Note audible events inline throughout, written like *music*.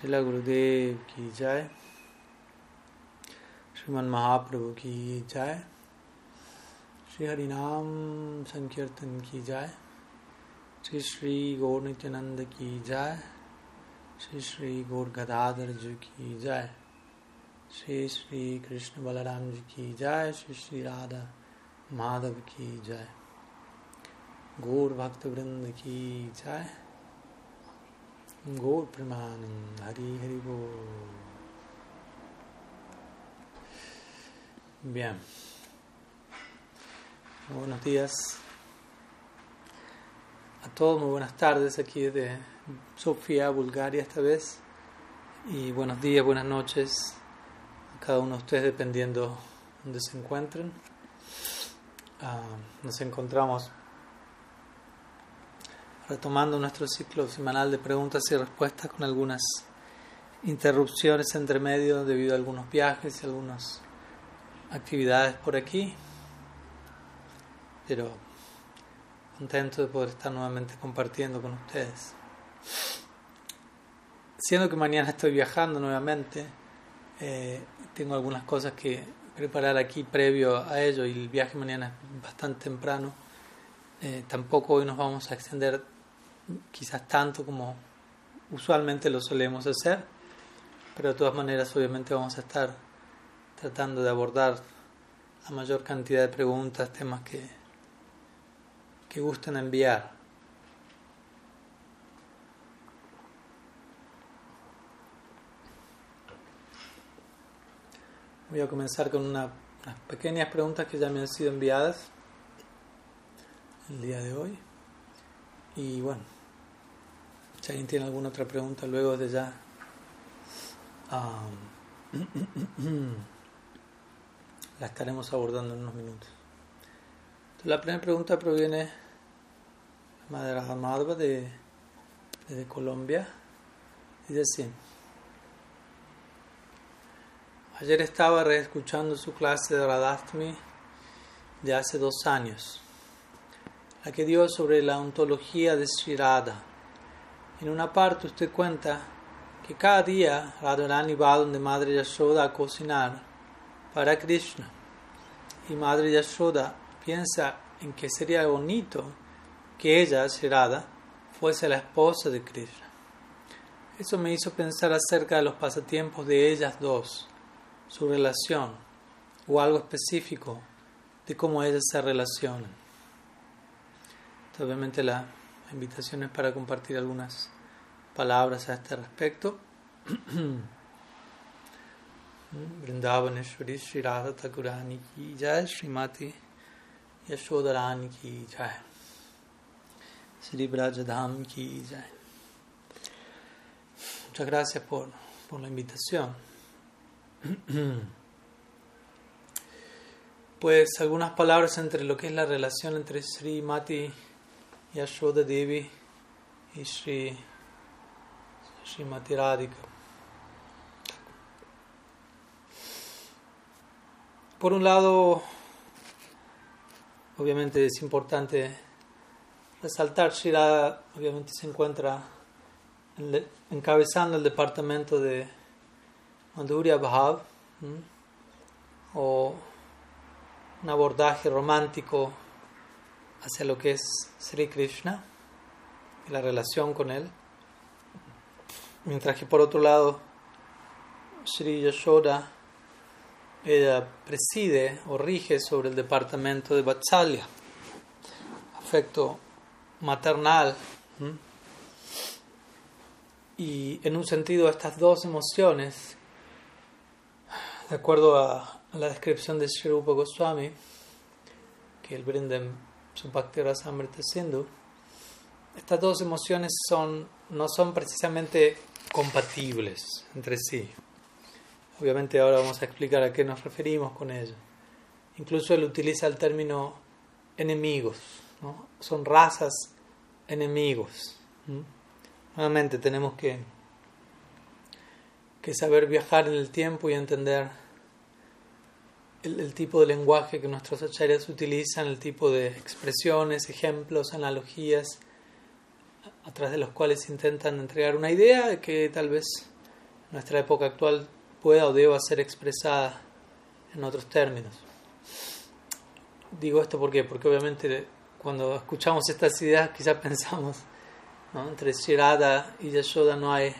Srila Gurudev ki jai, Sriman Mahaprabhu ki jai, Sri Harinam Sankirtan ki jai, Sri Sri Gaur Nityananda ki jai, Sri Sri Gaur Gadadhar ji ki jai, Sri Sri Krishna Balaram ji ki jai, Sri Sri Radha Madhav ki jai, Gaur Bhakta Vrinda ki jai, Hari Hari Bol. Bien. Muy buenos días a todos, muy buenas tardes aquí de Sofía, Bulgaria esta vez. Y buenos días, buenas noches a cada uno de ustedes dependiendo donde se encuentren. Ah, nos encontramos retomando nuestro ciclo semanal de preguntas y respuestas con algunas interrupciones entre medio debido a algunos viajes y algunas actividades por aquí, pero contento de poder estar nuevamente compartiendo con ustedes. Siendo que mañana estoy viajando nuevamente, eh, tengo algunas cosas que preparar aquí previo a ello y el viaje mañana es bastante temprano. Eh, tampoco hoy nos vamos a extender quizás tanto como usualmente lo solemos hacer, pero de todas maneras obviamente vamos a estar tratando de abordar la mayor cantidad de preguntas, temas que, que gusten enviar. Voy a comenzar con una, unas pequeñas preguntas que ya me han sido enviadas el día de hoy. Y bueno, si alguien tiene alguna otra pregunta, luego de ya um, la estaremos abordando en unos minutos. La primera pregunta proviene de Madre Madhva de, de Colombia. Dice así. Ayer estaba reescuchando su clase de Radhastami de hace dos años, la que dio sobre la ontología de Sri Radha. En una parte usted cuenta que cada día Radharani va donde Madre Yashoda a cocinar para Krishna. Y Madre Yashoda piensa en que sería bonito que ella, Radha, fuese la esposa de Krishna. Eso me hizo pensar acerca de los pasatiempos de ellas dos, su relación, o algo específico de cómo ellas se relacionan. Obviamente la invitación es para compartir algunas palabras a este respecto. *clears throat* Vrindavaneshwari Sri Radha Thakurani ki jai Srimati Yashodarani ki jai Sri Brajadham ki jai Muchas gracias por, por la invitación. *clears throat* Pues algunas palabras entre lo que es la relación entre Sri Mati Yashoda Devi y Sri, Sri Mati Radhika. Por un lado, obviamente es importante resaltar, Shira obviamente se encuentra encabezando el departamento de Madhurya Bhav, o un abordaje romántico hacia lo que es Sri Krishna y la relación con él. Mientras que por otro lado, Sri Yashoda ella preside o rige sobre el departamento de Vatsalya, afecto maternal. Y en un sentido, estas dos emociones, de acuerdo a la descripción de Sri Rupa que el brinda en su Bhakti Rasamrita Sindhu, estas dos emociones son, no son precisamente compatibles entre sí. Obviamente ahora vamos a explicar a qué nos referimos con ello. Incluso él utiliza el término enemigos, ¿no? son razas enemigos. Nuevamente tenemos que, que saber viajar en el tiempo y entender el, el, tipo de lenguaje que nuestros acharyas utilizan, el tipo de expresiones, ejemplos, analogías, a través de los cuales intentan entregar una idea que tal vez nuestra época actual pueda o deba ser expresada en otros términos. Digo esto porque, porque obviamente cuando escuchamos estas ideas quizás *laughs* pensamos, ¿no? entre Shirada y Yashoda no hay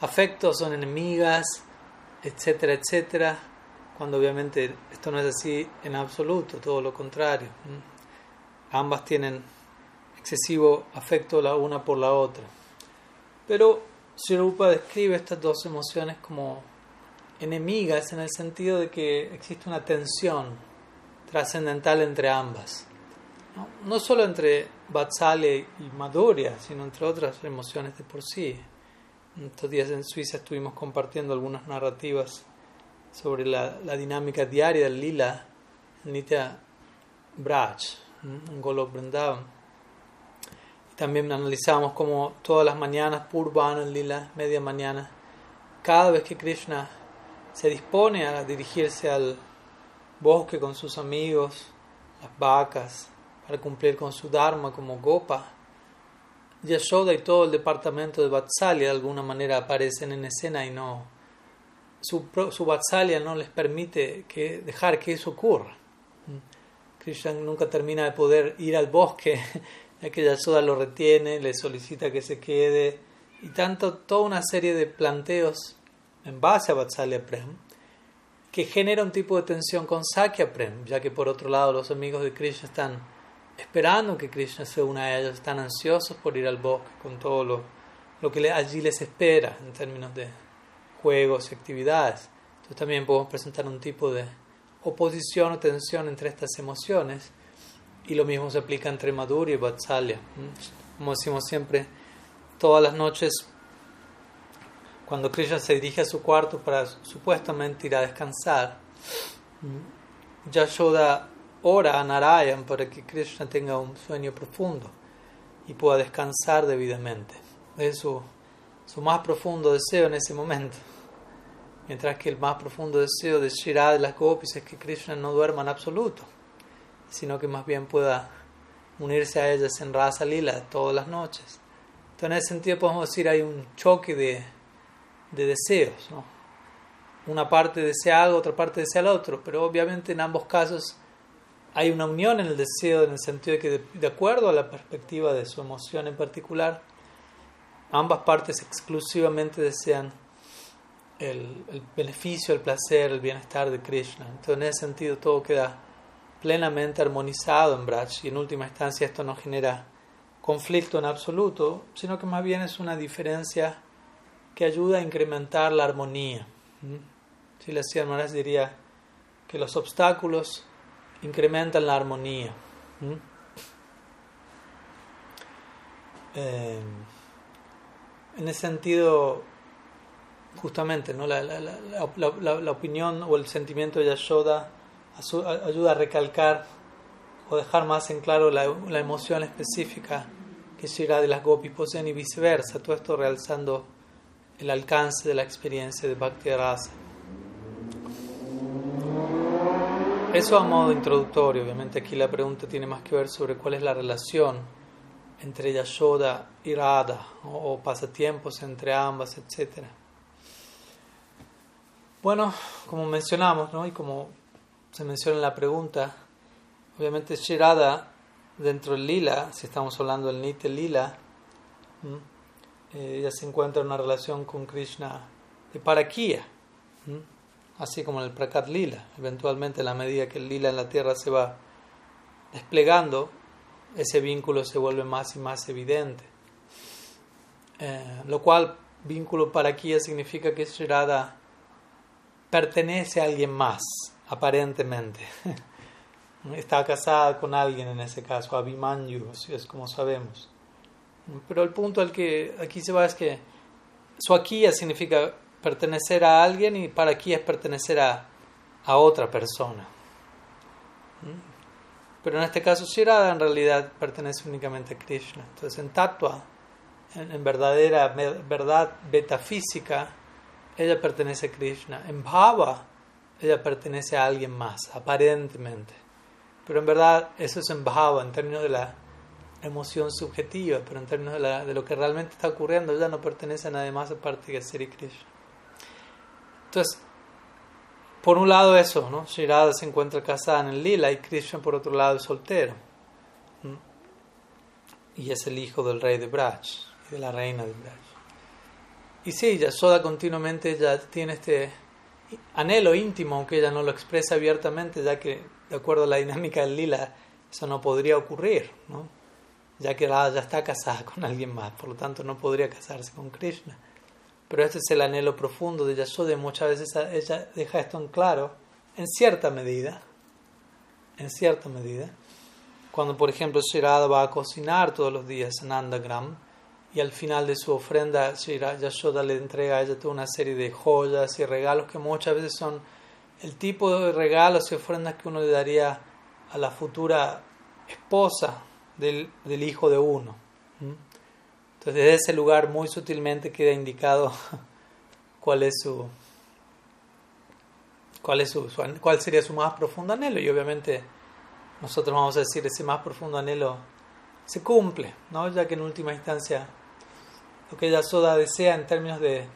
afectos, son enemigas, etcétera, etcétera, cuando obviamente esto no es así en absoluto, todo lo contrario. Ambas tienen excesivo afecto la una por la otra. Pero Rupa describe estas dos emociones como enemigas en el sentido de que existe una tensión trascendental entre ambas. ¿no? no solo entre Vatsalya y Madhurya, sino entre otras emociones de por sí. Estos días en Suiza estuvimos compartiendo algunas narrativas sobre la, la dinámica diaria del lila Nitya Braj, en Golok Vrindavan. También analizamos cómo todas las mañanas, Purvana, lila, media mañana, cada vez que Krishna se dispone a dirigirse al bosque con sus amigos, las vacas, para cumplir con su dharma como Gopa, Yashoda y todo el departamento de Vatsalya de alguna manera aparecen en escena y no. Su, su no les permite que, dejar que eso ocurra. Krishna nunca termina de poder ir al bosque, *laughs* ya que Yashoda lo retiene, le solicita que se quede, y tanto toda una serie de planteos en base a Vatsalya Prem que genera un tipo de tensión con Sakya Prem, ya que por otro lado los amigos de Krishna están esperando que Krishna se una a ellos, están ansiosos por ir al bosque con todo lo, lo que allí les espera en términos de juegos y actividades. Entonces también podemos presentar un tipo de oposición o tensión entre estas emociones y lo mismo se aplica entre Madhurya y Vatsalya. Como decimos siempre, todas las noches cuando Krishna se dirige a su cuarto para supuestamente ir a descansar, Yashoda ora a Narayan para que Krishna tenga un sueño profundo y pueda descansar debidamente. Es su, su más profundo deseo en ese momento. Mientras que el más profundo deseo de Shirada de las Gopis es que Krishna no duerma en absoluto, sino que más bien pueda unirse a ellas en Rasa Lila todas las noches. Entonces, en ese sentido, podemos decir hay un choque de, de deseos. ¿no? Una parte desea algo, otra parte desea lo otro, pero obviamente en ambos casos hay una unión en el deseo en el sentido de que de, acuerdo a la perspectiva de su emoción en particular, ambas partes exclusivamente desean el, el, beneficio, el placer, el bienestar de Krishna. Entonces en ese sentido todo queda plenamente armonizado en Braj y en última instancia esto no genera conflicto en absoluto, sino que más bien es una diferencia que ayuda a incrementar la armonía. Si la Maharaj diría que los obstáculos incrementan la armonía. Eh, en ese sentido, justamente, ¿no? La, la, la, opinión o el sentimiento de Yashoda ayuda a recalcar o dejar más en claro la, emoción específica que llega de las gopis poseen y viceversa, todo esto realzando el alcance de la experiencia de Bhakti Rasa. Eso a modo introductorio, obviamente aquí la pregunta tiene más que ver sobre cuál es la relación entre Yashoda y Radha, o, pasatiempos entre ambas, etc. Bueno, como mencionamos, ¿no? y como se menciona en la pregunta, obviamente Shirada dentro del lila, si estamos hablando del Nitya lila, ella se encuentra en una relación con Krishna de parakia así como en el Prakat Lila. Eventualmente, a la medida que el Lila en la tierra se va desplegando, ese vínculo se vuelve más y más evidente. Eh, lo cual, vínculo para aquí significa que Shirada pertenece a alguien más, aparentemente. *laughs* Está casada con alguien en ese caso, Abhimanyu, es como sabemos. Pero el punto al que aquí se va es que Swakiya significa pertenecer a alguien y para aquí es pertenecer a, a otra persona. Pero en este caso Shirada en realidad pertenece únicamente a Krishna. Entonces en Tattva, en, verdadera verdad metafísica, ella pertenece a Krishna. En Bhava, ella pertenece a alguien más, aparentemente. Pero en verdad eso es en Bhava, en términos de la emoción subjetiva, pero en términos de, lo que realmente está ocurriendo, ella no pertenece a nadie más aparte que Sri Krishna. Entonces, por un lado eso, ¿no? Shirada se encuentra casada en el lila y Krishna por otro lado es soltero. Y es el hijo del rey de Braj y de la reina de Braj. Y sí, Yasoda continuamente ya tiene este anhelo íntimo, aunque ella no lo expresa abiertamente, ya que de acuerdo a la dinámica del lila, eso no podría ocurrir, ¿no? ya que Radha ya está casada con alguien más, por lo tanto no podría casarse con Krishna. Pero este es el anhelo profundo de Yashoda y muchas veces ella deja esto en claro, en cierta medida, en cierta medida. Cuando, por ejemplo, Shirada va a cocinar todos los días en Andagram y al final de su ofrenda Yashoda le entrega a ella toda una serie de joyas y regalos que muchas veces son el tipo de regalos y ofrendas que uno le daría a la futura esposa del, del hijo de uno. Entonces, desde ese lugar muy sutilmente queda indicado *laughs* cuál es su cuál es su, cuál sería su más profundo anhelo y obviamente nosotros vamos a decir ese más profundo anhelo se cumple, ¿no? Ya que en última instancia lo que ella Soda desea en términos de,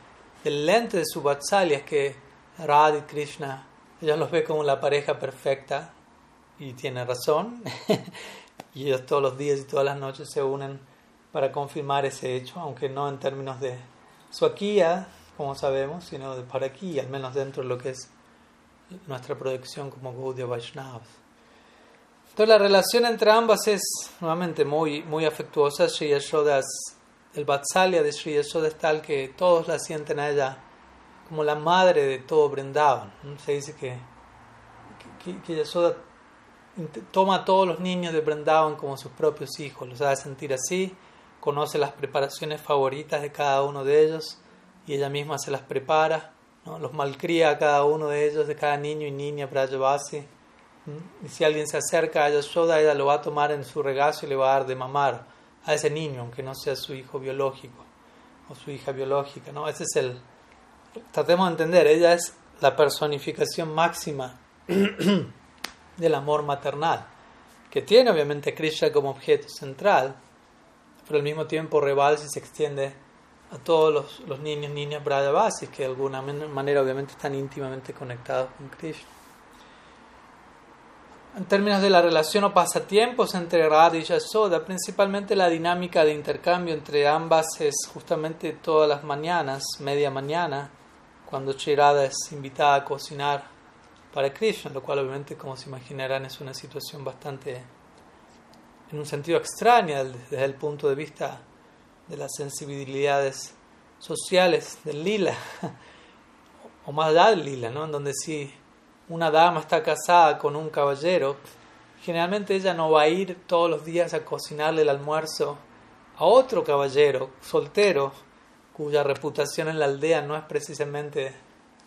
del lente de su Vatsalya es que Radha y Krishna ella los ve como la pareja perfecta y tiene razón *laughs* y ellos todos los días y todas las noches se unen para confirmar ese hecho, aunque no en términos de suaquía, como sabemos, sino de para aquí, al menos dentro de lo que es nuestra proyección como Gaudiya Vaishnavas. Entonces la relación entre ambas es nuevamente muy, muy afectuosa. Sri Yashoda el Vatsalya de Sri Yashoda es tal que todos la sienten a ella como la madre de todo Brindavan. Se dice que, que, Yashoda toma a todos los niños de Brindavan como sus propios hijos, los hace sentir así conoce las preparaciones favoritas de cada uno de ellos y ella misma se las prepara, los malcría a cada uno de ellos, de cada niño y niña para llevarse. Y si alguien se acerca a Yashoda, ella lo va a tomar en su regazo y le va a dar de mamar a ese niño, aunque no sea su hijo biológico o su hija biológica. ¿no? Ese es el. Tratemos de entender, ella es la personificación máxima *clears throat* del amor maternal, que tiene obviamente Krishna como objeto central pero al mismo tiempo rebalsa y se extiende a todos los, los niños, niñas que de alguna manera obviamente están íntimamente conectados con Krishna. En términos de la relación o pasatiempos entre Radha y Yasoda, principalmente la dinámica de intercambio entre ambas es justamente todas las mañanas, media mañana, cuando Radha es invitada a cocinar para Krishna, lo cual obviamente como se imaginarán es una situación bastante en un sentido extraño desde el punto de vista de las sensibilidades sociales del lila, *laughs* o más allá del lila, ¿no? en donde si una dama está casada con un caballero, generalmente ella no va a ir todos los días a cocinarle el almuerzo a otro caballero soltero cuya reputación en la aldea no es precisamente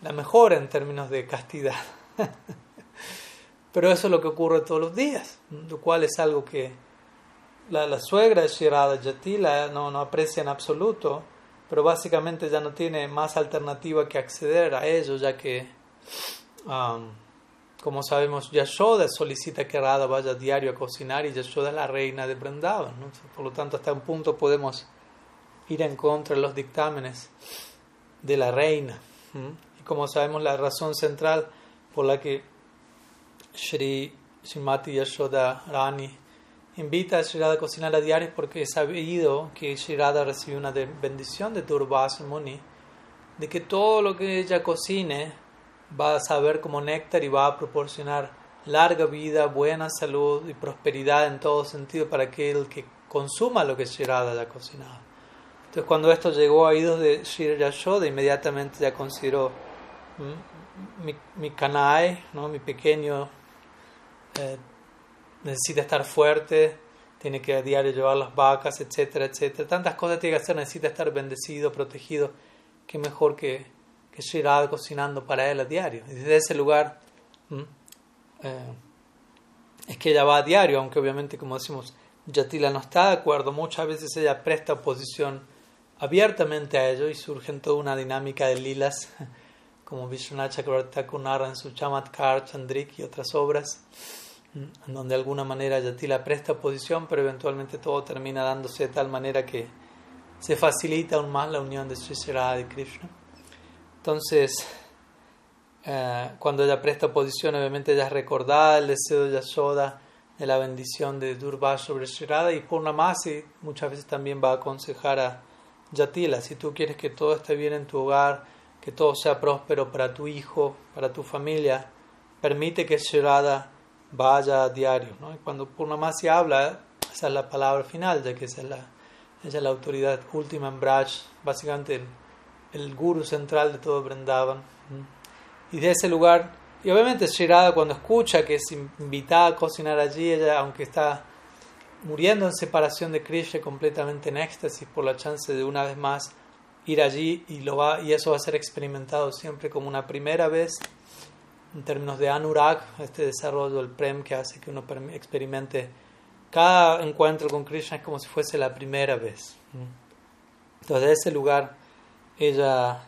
la mejor en términos de castidad. *laughs* Pero eso es lo que ocurre todos los días, lo cual es algo que la, suegra de Shirada Jatila no, no aprecia en absoluto, pero básicamente ya no tiene más alternativa que acceder a ello, ya que, um, como sabemos, Yashoda solicita que Radha vaya diario a cocinar y Yashoda es la reina de Vrindavan. Por lo tanto, hasta un punto podemos ir en contra de los dictámenes de la reina. Y como sabemos, la razón central por la que Shri Shrimati Yashoda Rani invita a Shirada a cocinar a diario porque he sabido que Shirada recibió una bendición de Durvasa Muni, de que todo lo que ella cocine va a saber como néctar y va a proporcionar larga vida, buena salud y prosperidad en todo sentido para aquel que consuma lo que Shirada haya cocinado. Entonces cuando esto llegó a oídos de Shri Yashoda, inmediatamente ya consideró mm, mi, mi ¿no? mi pequeño eh, necesita estar fuerte, tiene que a diario llevar las vacas, etcétera, etcétera. Tantas cosas tiene que hacer, necesita estar bendecido, protegido. Qué mejor que, que Shirada cocinando para él a diario. Y desde ese lugar eh, es que ella va a diario, aunque obviamente, como decimos, Yatila no está de acuerdo. Muchas veces ella presta oposición abiertamente a ello y surge toda una dinámica de lilas, *laughs* como Vishwanath Chakravarti en su Chamatkar, Chandrik y otras obras en donde de alguna manera Yatila presta posición, pero eventualmente todo termina dándose de tal manera que se facilita aún más la unión de Sri y Krishna. Entonces, eh, cuando ella presta posición, obviamente ella es recordada el deseo de Yashoda, de la bendición de Durva sobre Shirada y Purnamasi muchas veces también va a aconsejar a Yatila, si tú quieres que todo esté bien en tu hogar, que todo sea próspero para tu hijo, para tu familia, permite que Shirada vaya a diario. ¿no? Y cuando Purnamasi habla, esa es la palabra final, ya que esa es la, ella es la autoridad última en Braj, básicamente el, guru central de todo Vrindavan. Y de ese lugar, y obviamente Shirada cuando escucha que es invitada a cocinar allí, ella, aunque está muriendo en separación de Krishna, completamente en éxtasis por la chance de una vez más ir allí y, lo va, y eso va a ser experimentado siempre como una primera vez en términos de anurag, este desarrollo del prem que hace que uno experimente cada encuentro con Krishna es como si fuese la primera vez. Entonces, de ese lugar, ella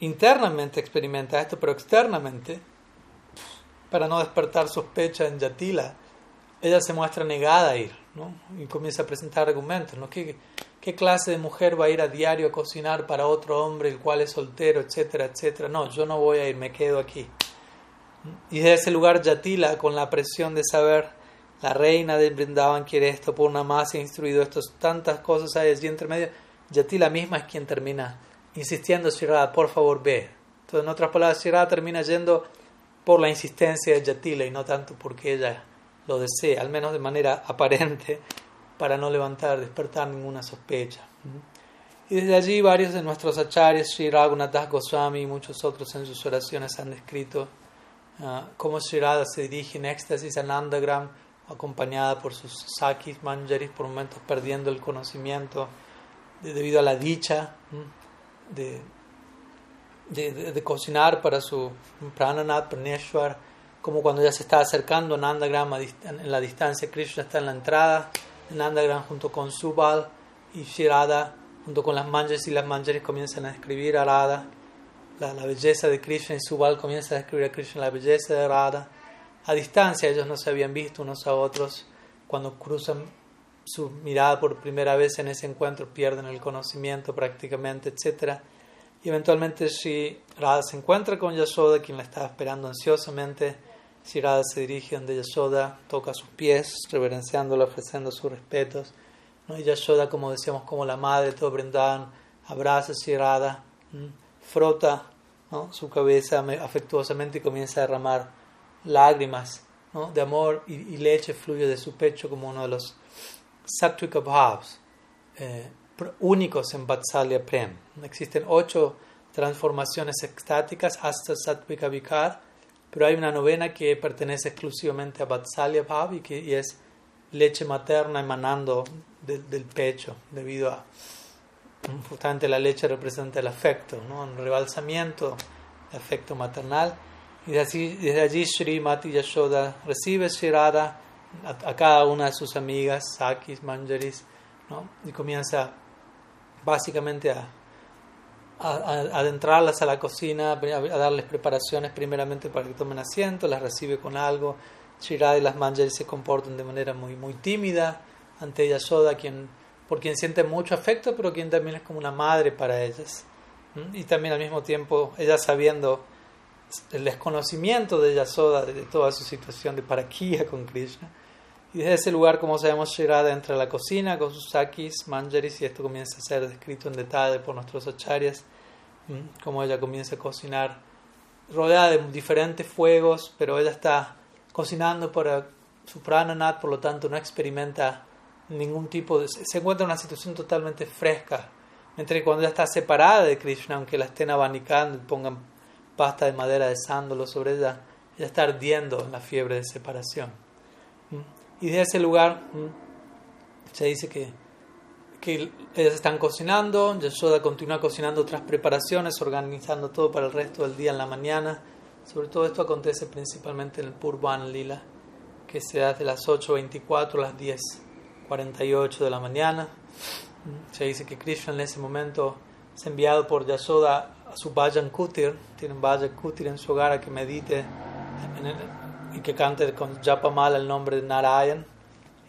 internamente experimenta esto, pero externamente, para no despertar sospecha en Yatila, ella se muestra negada a ir ¿no? y comienza a presentar argumentos. ¿no? ¿Qué, ¿Qué clase de mujer va a ir a diario a cocinar para otro hombre el cual es soltero, etcétera, etcétera? No, yo no voy a ir, me quedo aquí. Y de ese lugar Yatila, con la presión de saber, la reina de Brindavan quiere esto, por una más ha instruido esto, tantas cosas hay allí entre medio, Yatila misma es quien termina insistiendo, Shirada, por favor ve. Entonces, en otras palabras, Shirada termina yendo por la insistencia de Yatila y no tanto porque ella lo desea, al menos de manera *laughs* aparente, para no levantar, despertar ninguna sospecha. Y desde allí varios de nuestros acharyas, Sri Raghunath Goswami y muchos otros en sus oraciones han descrito uh, cómo Sri se dirige en éxtasis a Nandagram, acompañada por sus sakis, manjaris, por momentos perdiendo el conocimiento debido a la dicha de, de, de, cocinar para su prananath, praneshwar, como cuando ya se está acercando Nandagram en la distancia, Krishna está en la entrada de Nandagram junto con Subal y Shirada, junto con las manjas y las manjaris comienzan a describir a Radha, la, la, belleza de Krishna y Subal comienza a describir a Krishna la belleza de Radha. A distancia ellos no se habían visto unos a otros, cuando cruzan su mirada por primera vez en ese encuentro pierden el conocimiento prácticamente, etc. Y eventualmente si Radha se encuentra con Yashoda, quien la estaba esperando ansiosamente, si Radha se dirige donde Yashoda, toca sus pies, reverenciándola, ofreciendo sus respetos. ¿no? Y Yashoda, como decíamos, como la madre todo Brindavan, abraza a Radha, frota ¿no? su cabeza afectuosamente y comienza a derramar lágrimas ¿no? de amor y, leche fluye de su pecho como uno de los sattvika bhavs eh, únicos en Vatsalya Prem. Existen ocho transformaciones extáticas hasta sattvika vikar pero hay una novena que pertenece exclusivamente a Vatsalya Bhav y que es leche materna emanando del pecho, debido a justamente la leche representa el afecto, ¿no? un rebalsamiento de afecto maternal. Y desde, allí, desde allí Sri Mati Yashoda recibe Shirada a, a, cada una de sus amigas, Sakis, Manjaris, ¿no? y comienza básicamente a a, adentrarlas a la cocina, a, darles preparaciones primeramente para que tomen asiento, las recibe con algo. Shirada y las Manjaris se comportan de manera muy, muy tímida ante Yasoda, quien, por quien siente mucho afecto, pero quien también es como una madre para ellas. Y también al mismo tiempo, ella sabiendo el desconocimiento de Yasoda, de, toda su situación de paraquía con Krishna. Y desde ese lugar, como sabemos, Shirada entra a la cocina con sus sakis, manjaris, y esto comienza a ser descrito en detalle por nuestros acharyas como ella comienza a cocinar rodeada de diferentes fuegos, pero ella está cocinando para su prananat, por lo tanto no experimenta ningún tipo de... se encuentra en una situación totalmente fresca, mientras que cuando ella está separada de Krishna, aunque la estén abanicando y pongan pasta de madera de sándalo sobre ella, ella está ardiendo en la fiebre de separación. Y de ese lugar se dice que que ellas están cocinando, Yashoda continúa cocinando otras preparaciones, organizando todo para el resto del día en la mañana. Sobre todo esto acontece principalmente en el Purvan Lila, que se da de las 8.24 a las 10.48 de la mañana. Se dice que Krishna en ese momento es enviado por Yashoda a su Vajan Kutir, tiene un Vajan Kutir en su hogar a que medite y que cante con Japamala el nombre de Narayan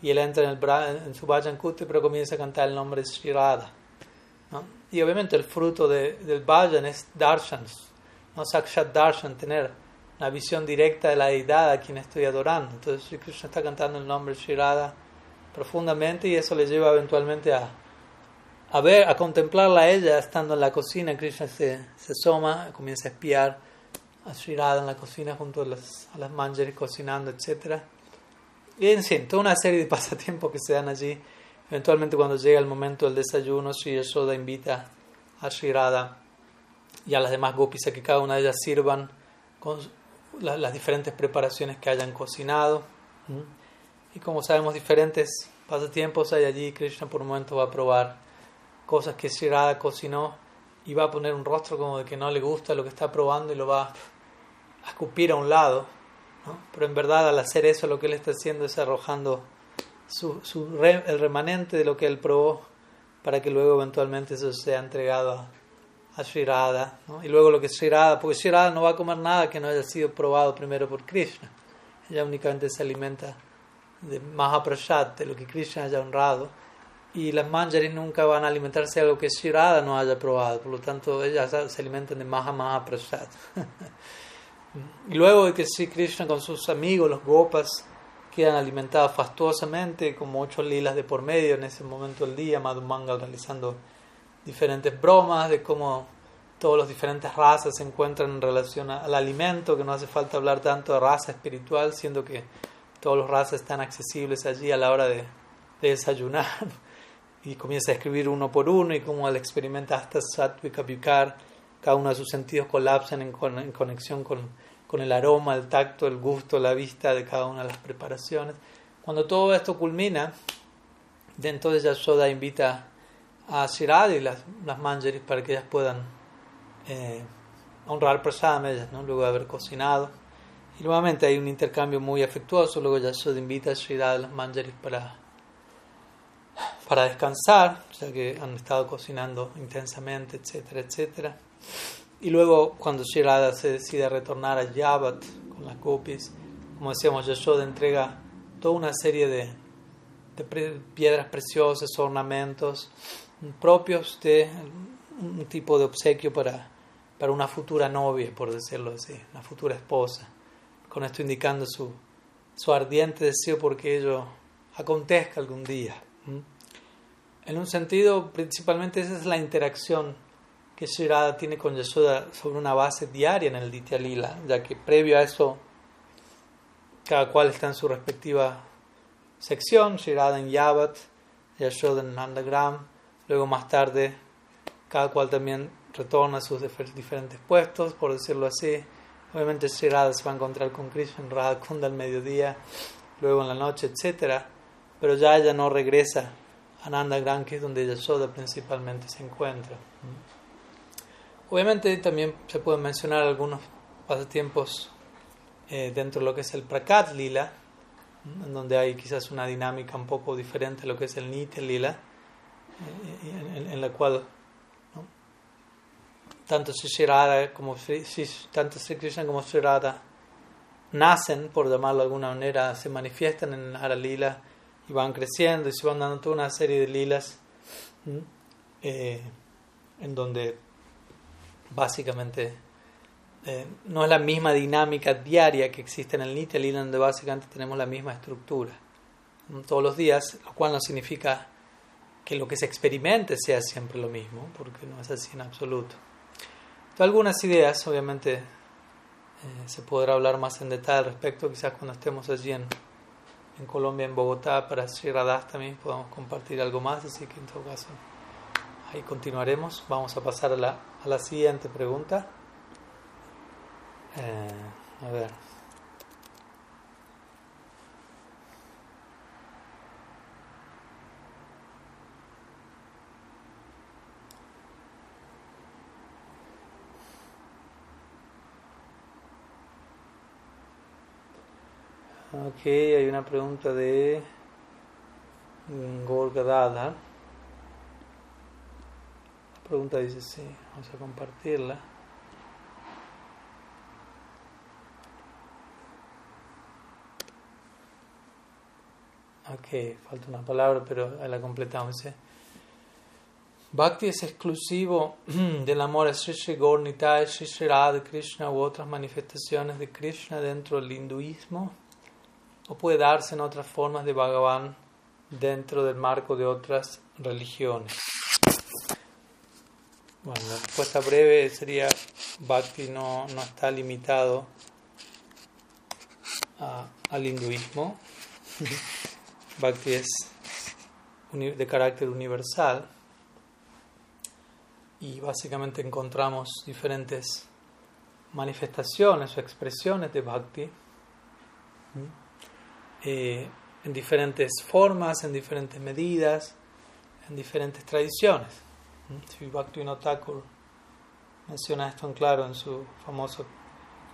y él entra en, el, en su Bhajan Kuti, pero comienza a cantar el nombre de Sri Radha. Y obviamente el fruto de, del Bhajan es darshans, no Sakshat Darshan, tener una visión directa de la deidad a quien estoy adorando. Entonces Sri Krishna está cantando el nombre Sri Radha profundamente y eso le lleva eventualmente a, a ver, a contemplarla a ella estando en la cocina. Krishna se, se soma, comienza a espiar a Sri Radha en la cocina junto a las, a las manjaris cocinando, etc. Y en fin, toda una serie de *laughs* pasatiempos que se dan allí. Eventualmente cuando llega el momento del desayuno, Sri Yashoda invita a Sri Radha y a las demás gopis a que cada una de ellas sirvan con las diferentes preparaciones que hayan cocinado. Y como sabemos, diferentes pasatiempos hay allí. Krishna por un momento va a probar cosas que Sri Radha cocinó y va a poner un rostro como de que no le gusta lo que está probando y lo va a escupir a un lado. Pero en verdad al hacer eso lo que él está haciendo es arrojando su, su el remanente de lo que él probó para que luego eventualmente eso sea entregado a, a Sri Radha. Y luego lo que es Sri Radha, porque Sri Radha no va a comer nada que no haya sido probado primero por Krishna. Ella únicamente se alimenta de Mahaprasad, de lo que Krishna haya honrado. Y las manjaris nunca van a alimentarse de algo que Sri Radha no haya probado. Por lo tanto, ellas se alimentan de Maha Mahaprasad. *laughs* y luego de que Sri Krishna con sus amigos, los Gopas, quedan alimentados fastuosamente, como ocho lilas de por medio en ese momento del día, Madhumanga realizando diferentes bromas de cómo todas las diferentes razas se encuentran en relación al alimento, que no hace falta hablar tanto de raza espiritual, siendo que todas las razas están accesibles allí a la hora de, desayunar. *laughs* Y comienza a escribir uno por uno y como él experimenta hasta Satvika Bhikar, cada uno de sus sentidos colapsan en, en conexión con, con el aroma, el tacto, el gusto, la vista de cada una de las preparaciones. Cuando todo esto culmina, de entonces Yashoda invita a Shirad y las, las manjaris para que ellas puedan eh, honrar prasadam ellas, ¿no? luego de haber cocinado. Y nuevamente hay un intercambio muy afectuoso, luego Yashoda invita a Shirad y las manjaris para, para descansar, ya que han estado cocinando intensamente, etcétera, etcétera. Y luego, cuando Shirada se decide retornar a Yavat con las gopis, como decíamos, Yashoda entrega toda una serie de, de piedras preciosas, ornamentos propios de un tipo de obsequio para, para una futura novia, por decirlo así, una futura esposa. Con esto indicando su, su ardiente deseo porque ello acontezca algún día. En un sentido, principalmente esa es la interacción que Shirada tiene con Yashoda sobre una base diaria en el Ditya Lila, ya que previo a eso cada cual está en su respectiva sección, Shirada en Yavat, Yashoda en Nandagram, luego más tarde cada cual también retorna a sus diferentes puestos, por decirlo así. Obviamente Shirada se va a encontrar con Krishna en Radhakunda al mediodía, luego en la noche, etc. Pero ya ella no regresa a Nandagram, que es donde Yashoda principalmente se encuentra. Obviamente también se pueden mencionar algunos pasatiempos eh, dentro de lo que es el Prakat Lila, en donde hay quizás una dinámica un poco diferente a lo que es el Nitya Lila, eh, en, la cual tanto Sri como tanto Sri Krishna como Sri Radha nacen, por llamarlo de alguna manera, se manifiestan en Hara Lila y van creciendo y se van dando toda una serie de lilas eh, en donde básicamente eh, no es la misma dinámica diaria que existe en el Nitya Lila, donde básicamente tenemos la misma estructura todos los días, lo cual no significa que lo que se experimente sea siempre lo mismo, porque no es así en absoluto. algunas ideas, obviamente, eh, se podrá hablar más en detalle al respecto, quizás cuando estemos allí en, Colombia, en Bogotá, para Sri también podamos compartir algo más, así que en todo caso ahí continuaremos. Vamos a pasar a la a la siguiente pregunta. Eh, a ver. Hay una pregunta de Gorgadada pregunta dice, sí, vamos a compartirla. Ok, falta una palabra, pero la completamos. Bhakti es exclusivo *clears throat* del amor a Sri Sri Sri Sri Radha Krishna u otras manifestaciones de Krishna dentro del hinduismo o puede darse en otras formas de Bhagavan dentro del marco de otras religiones. Bueno, la respuesta breve sería Bhakti no, no está limitado al hinduismo. *laughs* Bhakti es de carácter universal y básicamente encontramos diferentes manifestaciones o expresiones de Bhakti eh, en diferentes formas, en diferentes medidas, en diferentes tradiciones. Sri Bhakti Thakur menciona esto en claro en su famoso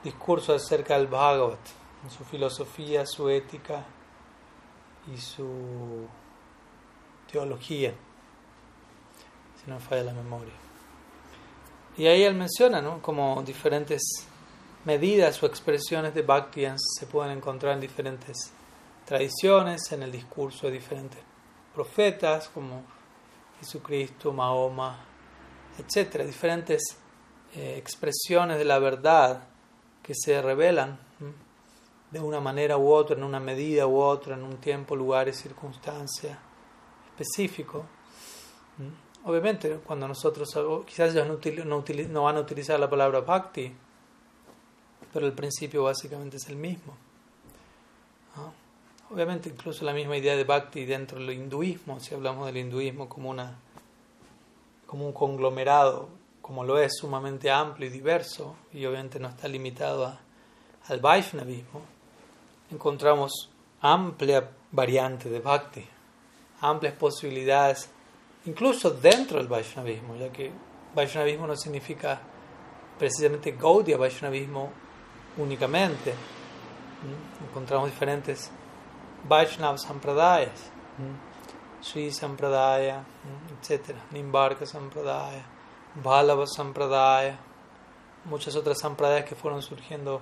discurso acerca del Bhagavat, en su filosofía, su ética y su teología, si no falla la memoria. Y ahí él menciona ¿no? como diferentes medidas o expresiones de Bhakti se pueden encontrar en diferentes tradiciones, en el discurso de diferentes profetas como Jesucristo, Mahoma, etc. Diferentes eh, expresiones de la verdad que se revelan de una manera u otra, en una medida u otra, en un tiempo, lugar y circunstancia específico. Obviamente, cuando nosotros, quizás ellos no, van a utilizar la palabra bhakti, pero el principio básicamente es el mismo. Obviamente, incluso la misma idea de bhakti dentro del hinduismo, si hablamos del hinduismo como, una, como un conglomerado, como lo es, sumamente amplio y diverso, y obviamente no está limitado al Vaishnavismo, encontramos amplia variante de bhakti, amplias posibilidades incluso dentro del Vaishnavismo, ya que Vaishnavismo no significa precisamente Gaudiya Vaishnavismo únicamente. Encontramos diferentes Vaishnav Sampradayas, Sri Sampradaya, etc. Nimbarka Sampradaya, Bhalava Sampradaya, muchas otras Sampradayas que fueron surgiendo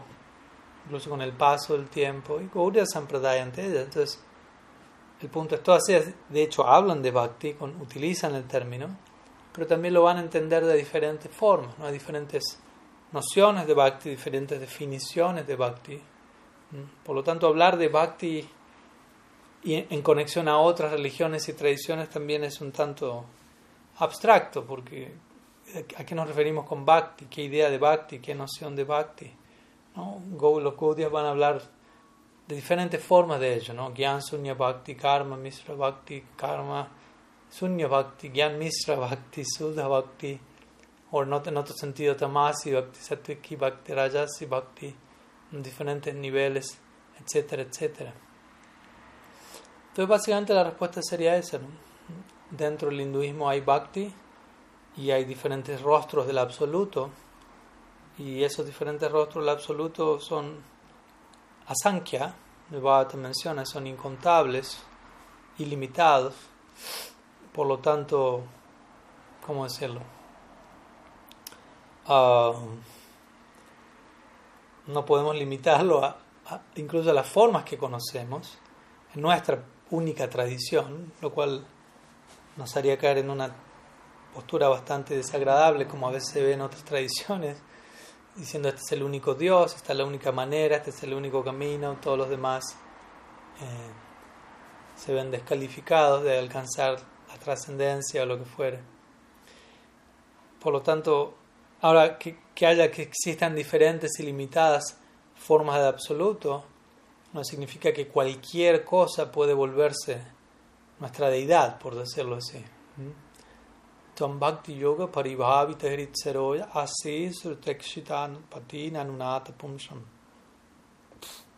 incluso con el paso del tiempo, y Gaudiya Sampradaya ante ellas. Entonces, el punto es, todas ellas de hecho hablan de bhakti, utilizan el término, pero también lo van a entender de diferentes formas, ¿no? hay diferentes nociones de bhakti, diferentes definiciones de bhakti. Por lo tanto, hablar de bhakti y en conexión a otras religiones y tradiciones también es un tanto abstracto, porque ¿a qué nos referimos con bhakti? ¿Qué idea de bhakti? ¿Qué noción de bhakti? ¿No? Gaudias van a hablar de diferentes formas de ello, ¿no? Gyan Sunya Bhakti, Karma Misra Bhakti, Karma Sunya Bhakti, Gyan Misra *laughs* Bhakti, Sudha Bhakti, o en otro, sentido Tamasi Bhakti, Satviki Bhakti, Rajasi Bhakti, en diferentes niveles, etcétera, etcétera. Entonces básicamente la respuesta sería esa, ¿no? Dentro del hinduismo hay Bhakti y hay diferentes rostros del absoluto, y esos diferentes rostros del absoluto son Asankhya, el Bhagavata menciona, son incontables, ilimitados, por lo tanto, ¿cómo decirlo? Ah, no podemos limitarlo a, incluso a las formas que conocemos en nuestra única tradición, lo cual nos haría caer en una postura bastante desagradable, como a veces se ve en otras tradiciones, diciendo este es el único Dios, esta es la única manera, este es el único camino, todos los demás eh, se ven descalificados de alcanzar la trascendencia o lo que fuere. Por lo tanto, ahora que, que haya que existan diferentes y limitadas formas de absoluto, no significa que cualquier cosa puede volverse nuestra deidad, por decirlo así. Tam Bhakti Yoga Paribhavita Asi Surtekshitan Patina Nunata Pumsam.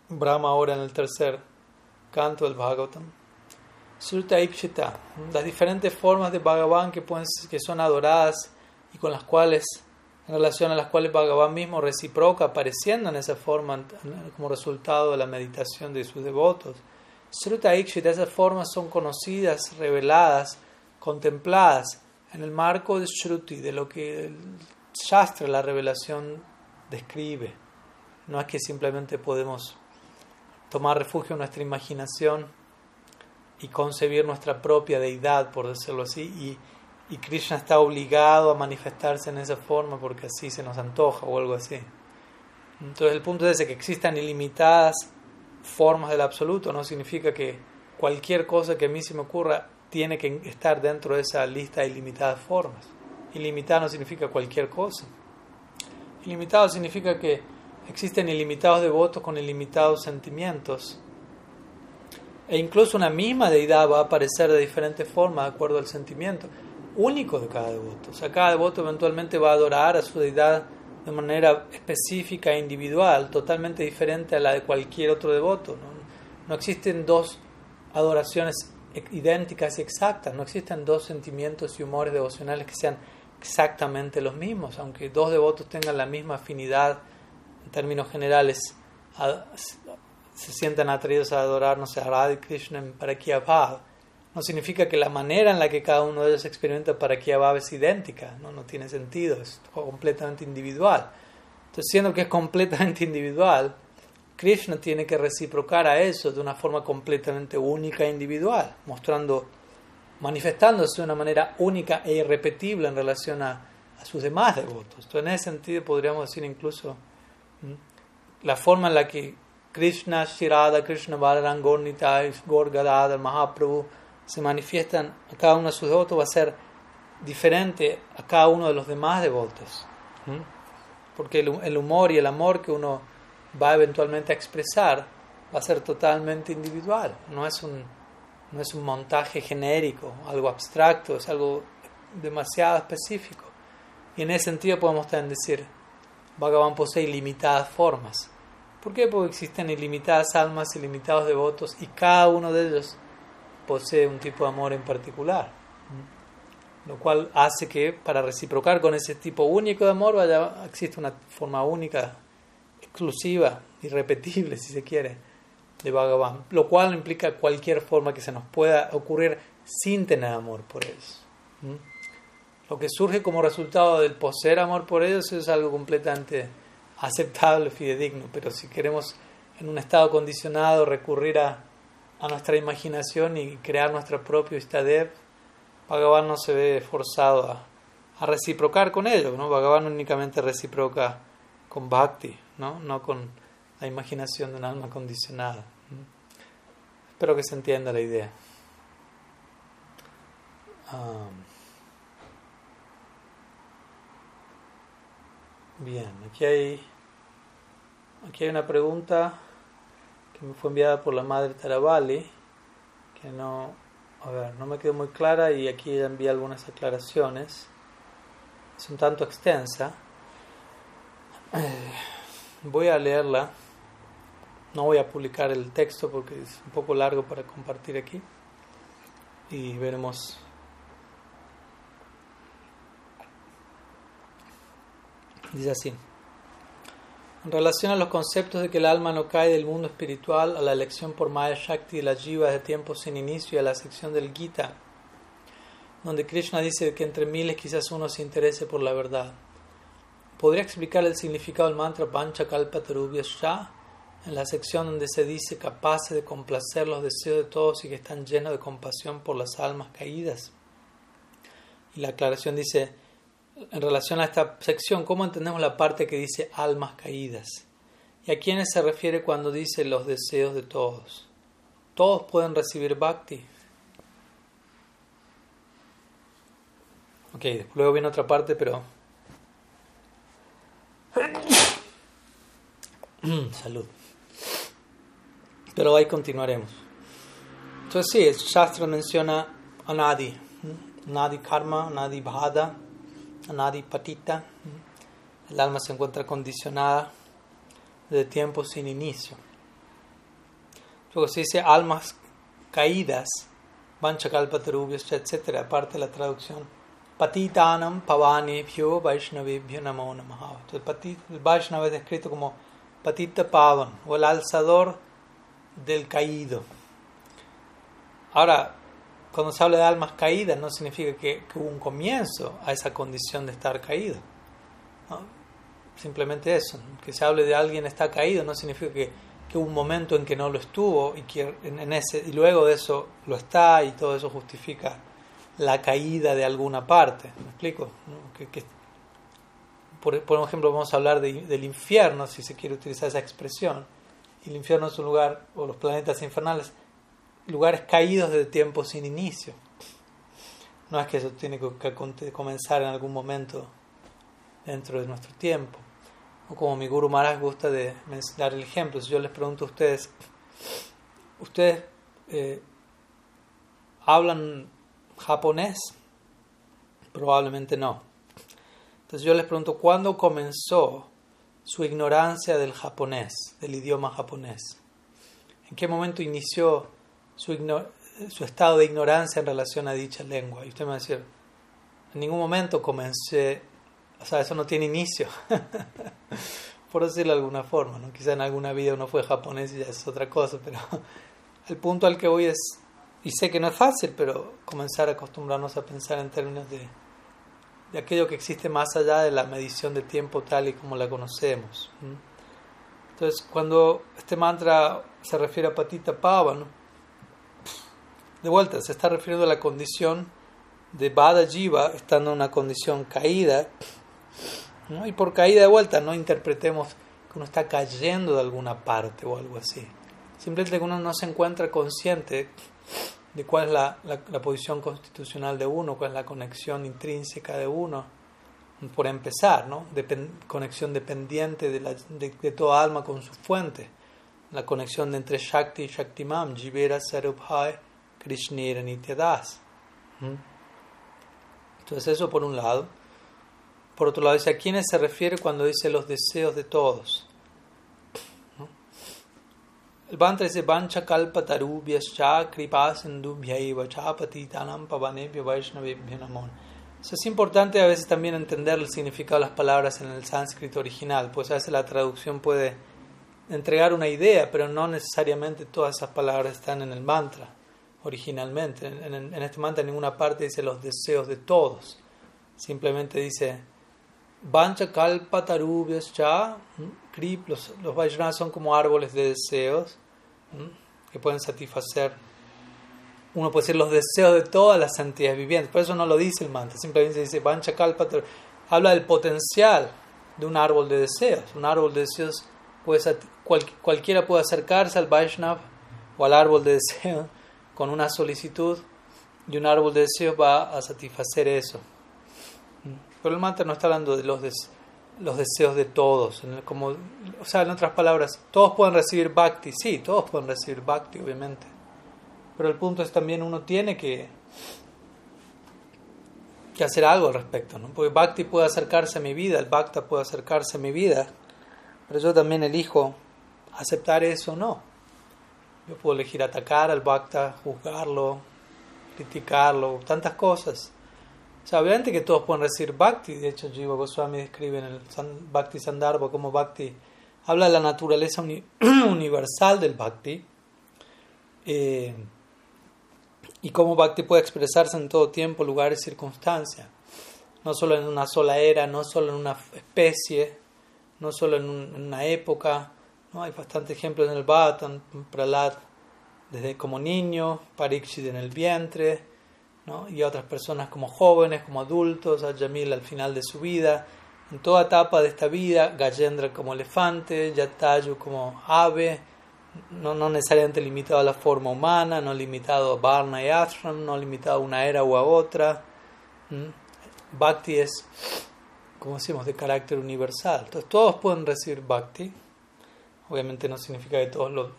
Brahma ahora en el tercer canto del Bhagavatam. Surta Ikshita, las diferentes formas de Bhagavan que, pueden, que son adoradas y con las cuales, en relación a las cuales Bhagavan mismo reciproca, apareciendo en esa forma como resultado de la meditación de sus devotos. Sruta Ikshita, esas formas son conocidas, reveladas, contempladas en el marco de Shruti, de lo que el Shastra, la revelación, describe. No es que simplemente podemos tomar refugio en nuestra imaginación y concebir nuestra propia deidad, por decirlo así, y, y Krishna está obligado a manifestarse en esa forma porque así se nos antoja o algo así. Entonces el punto es ese, que existan ilimitadas formas del absoluto no significa que cualquier cosa que a mí se me ocurra tiene que estar dentro de esa lista de ilimitadas formas. Ilimitado no significa cualquier cosa. Ilimitado significa que existen ilimitados devotos con ilimitados sentimientos. E incluso una misma deidad va a aparecer de diferentes formas de acuerdo al sentimiento único de cada devoto. O sea, cada devoto eventualmente va a adorar a su deidad de manera específica e individual, totalmente diferente a la de cualquier otro devoto. No, existen dos adoraciones idénticas y exactas, no existen dos sentimientos y humores devocionales que sean exactamente los mismos, aunque dos devotos tengan la misma afinidad en términos generales, se sientan atraídos a adorar, no sé, a Radha Krishna en Parakyabhav, no significa que la manera en la que cada uno de ellos experimenta Parakyabhav es idéntica, ¿no? no tiene sentido, es completamente individual. Entonces, siendo que es completamente individual, Krishna tiene que reciprocar a eso de una forma completamente única e individual, mostrando manifestándose de una manera única e irrepetible en relación a, sus demás devotos. Entonces, en ese sentido podríamos decir incluso la forma en la que Krishna, Shirada, Krishna Balaram, Gornitai, Gaur Mahaprabhu se manifiestan cada uno de sus devotos va a ser diferente a cada uno de los demás devotos. Porque el humor y el amor que uno va eventualmente a expresar va a ser totalmente individual, no es un no es un montaje genérico, algo abstracto, es algo demasiado específico. Y en ese sentido podemos también decir, Bhagavan posee ilimitadas formas. ¿Por qué? Porque existen ilimitadas almas, ilimitados devotos, y cada uno de ellos posee un tipo de amor en particular. Lo cual hace que para reciprocar con ese tipo único de amor existe una forma única, exclusiva, irrepetible, *laughs* si se quiere, de Bhagavan, lo cual implica cualquier forma que se nos pueda ocurrir sin tener amor por ellos. Lo que surge como resultado del poseer amor por ellos es algo completamente aceptable, fidedigno, pero si queremos en un estado condicionado recurrir a, a nuestra imaginación y crear nuestro propio Istadev, Bhagavan no se ve forzado a, a reciprocar con ellos, ¿no? Bhagavan únicamente reciproca con bhakti, ¿no? no con la imaginación de un alma condicionada. Espero que se entienda la idea. bien, aquí hay, aquí hay una pregunta que fue enviada por la madre Taravali, que no, a ver, no me quedó muy clara y aquí ella envía algunas aclaraciones. Es un tanto extensa. Eh, voy a leerla no voy a publicar el texto porque es un poco largo para compartir aquí. Y veremos. Dice así. En relación a los conceptos de que el alma no cae del mundo espiritual a la elección por Maya Shakti de la Jiva de tiempo sin inicio y a la sección del Gita, donde Krishna dice que entre miles quizás uno se interese por la verdad. ¿Podría explicar el significado del mantra Pancha Kalpa Shah? en la sección donde se dice capaces de complacer los deseos de todos y que están llenos de compasión por las almas caídas. Y la aclaración dice, en relación a esta sección, ¿cómo entendemos la parte que dice almas caídas? ¿Y a quiénes se refiere cuando dice los deseos de todos? ¿Todos pueden recibir bhakti? Ok, luego viene otra parte, pero... *coughs* Salud. Pero ahí continuaremos. Entonces sí, el Shastra menciona Anadi, Anadi Karma, Anadi Bhada, Anadi Patita. El alma se encuentra condicionada de tiempo sin inicio. Luego se dice almas caídas, Vanchakalpatarubhyas, etc. Aparte de la traducción. Patitanam Pavanebhyo Vaishnavebhyo Namo Namaha. Entonces el Vaishnava es descrito como Patita Pavan o el alzador del caído. Ahora, cuando se habla de almas caídas, no significa que, hubo un comienzo a esa condición de estar caído. Simplemente eso. Que se hable de alguien está caído no significa que, que, hubo un momento en que no lo estuvo y, que en, ese, y luego de eso lo está y todo eso justifica la caída de alguna parte. ¿Me explico? Que, por, ejemplo, vamos a hablar del infierno, si se quiere utilizar esa expresión. el infierno es un lugar, o los planetas infernales, lugares caídos de tiempo sin inicio. No es que eso tiene que comenzar en algún momento dentro de nuestro tiempo. O como mi Guru Maharaj gusta de dar el ejemplo, si yo les pregunto a ustedes, ¿ustedes eh, hablan japonés? Probablemente no. Entonces yo les pregunto, ¿cuándo comenzó su ignorancia del japonés, del idioma japonés? ¿En qué momento inició su, su estado de ignorancia en relación a dicha lengua? Y usted me va a decir, en ningún momento comencé, o sea, eso no tiene inicio, *laughs* por decirlo de alguna forma, ¿no? Quizá en alguna vida uno fue japonés y ya es otra cosa, pero *laughs* el punto al que voy es, y sé que no es fácil, pero comenzar a acostumbrarnos a pensar en términos de, de aquello que existe más allá de la medición de tiempo tal y como la conocemos. Entonces, cuando este mantra se refiere a Patita Pava, de vuelta, se está refiriendo a la condición de Bada Jiva, estando en una condición caída, y por caída de vuelta no interpretemos que uno está cayendo de alguna parte o algo así. Simplemente que uno no se encuentra consciente de cuál es la, la, posición constitucional de uno, cuál es la conexión intrínseca de uno, por empezar, ¿no? conexión dependiente de, la, de, toda alma con su fuente, la conexión entre Shakti y Shaktimam, Jivera Sarubhai, Krishnira Nityadas. ¿Mm? Entonces eso por un lado. Por otro lado dice, ¿a quiénes se refiere cuando dice los deseos de todos? El mantra dice Vancha kalpa tarubhyascha kripa sindubhyaiva chapatitanam pavanebhya vaishnavebhya namon. es importante a veces también entender el significado de las palabras en el sánscrito original, pues a veces la traducción puede entregar una idea, pero no necesariamente todas esas palabras están en el mantra originalmente. En, este mantra en ninguna parte dice los deseos de todos, simplemente dice Vancha kalpa tarubhyascha, los, los Vaishnavas son como árboles de deseos que pueden satisfacer, uno puede decir, los deseos de todas las entidades vivientes. Por eso no lo dice el mantra, simplemente dice Vancha habla del potencial de un árbol de deseos. Un árbol de deseos, puede, cualquiera puede acercarse al Vaishnav o al árbol de deseos con una solicitud y un árbol de deseos va a satisfacer eso. Pero el mantra no está hablando de los deseos los deseos de todos. Como, o sea, en otras palabras, todos pueden recibir bhakti, sí, todos pueden recibir bhakti, obviamente. Pero el punto es también uno tiene que, que hacer algo al respecto, ¿no? Porque bhakti puede acercarse a mi vida, el bhakta puede acercarse a mi vida, pero yo también elijo aceptar eso o no. Yo puedo elegir atacar al bhakta, juzgarlo, criticarlo, tantas cosas. O sea, obviamente que todos pueden recibir bhakti. De hecho, Jiva Goswami describe en el Bhakti Sandarbha como bhakti habla de la naturaleza *clears throat* universal del bhakti eh, y cómo bhakti puede expresarse en todo tiempo, lugar y circunstancia. No solo en una sola era, no solo en una especie, no solo en, una época. ¿No? Hay bastantes ejemplos en el Bhattan, Pralat desde como niño, Parikshit en el vientre y a otras personas como jóvenes, como adultos, a Yamil al final de su vida, en toda etapa de esta vida, Gajendra como elefante, Yatayu como ave, no, no necesariamente limitado a la forma humana, no limitado a Varna y Ashram, no limitado a una era u a otra. Bhakti es, como decimos, de carácter universal. Entonces todos pueden recibir Bhakti. Obviamente no significa que todos, lo,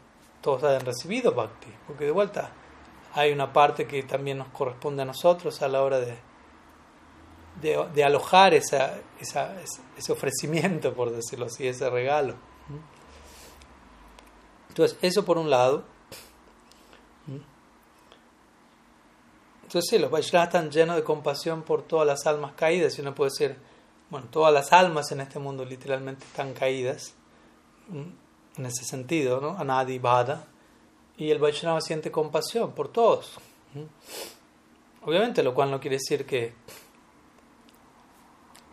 todos hayan recibido Bhakti, porque de vuelta hay una parte que también nos corresponde a nosotros a la hora de, de, alojar ese ofrecimiento, por decirlo así, ese regalo. Entonces, eso por un lado. Entonces, sí, los Vaishnavas están llenos de compasión por todas las almas caídas, y uno puede decir, bueno, todas las almas en este mundo literalmente están caídas, en ese sentido, ¿no? Anadi Bada y el Vaishnava siente compasión por todos. Obviamente, lo cual no quiere decir que,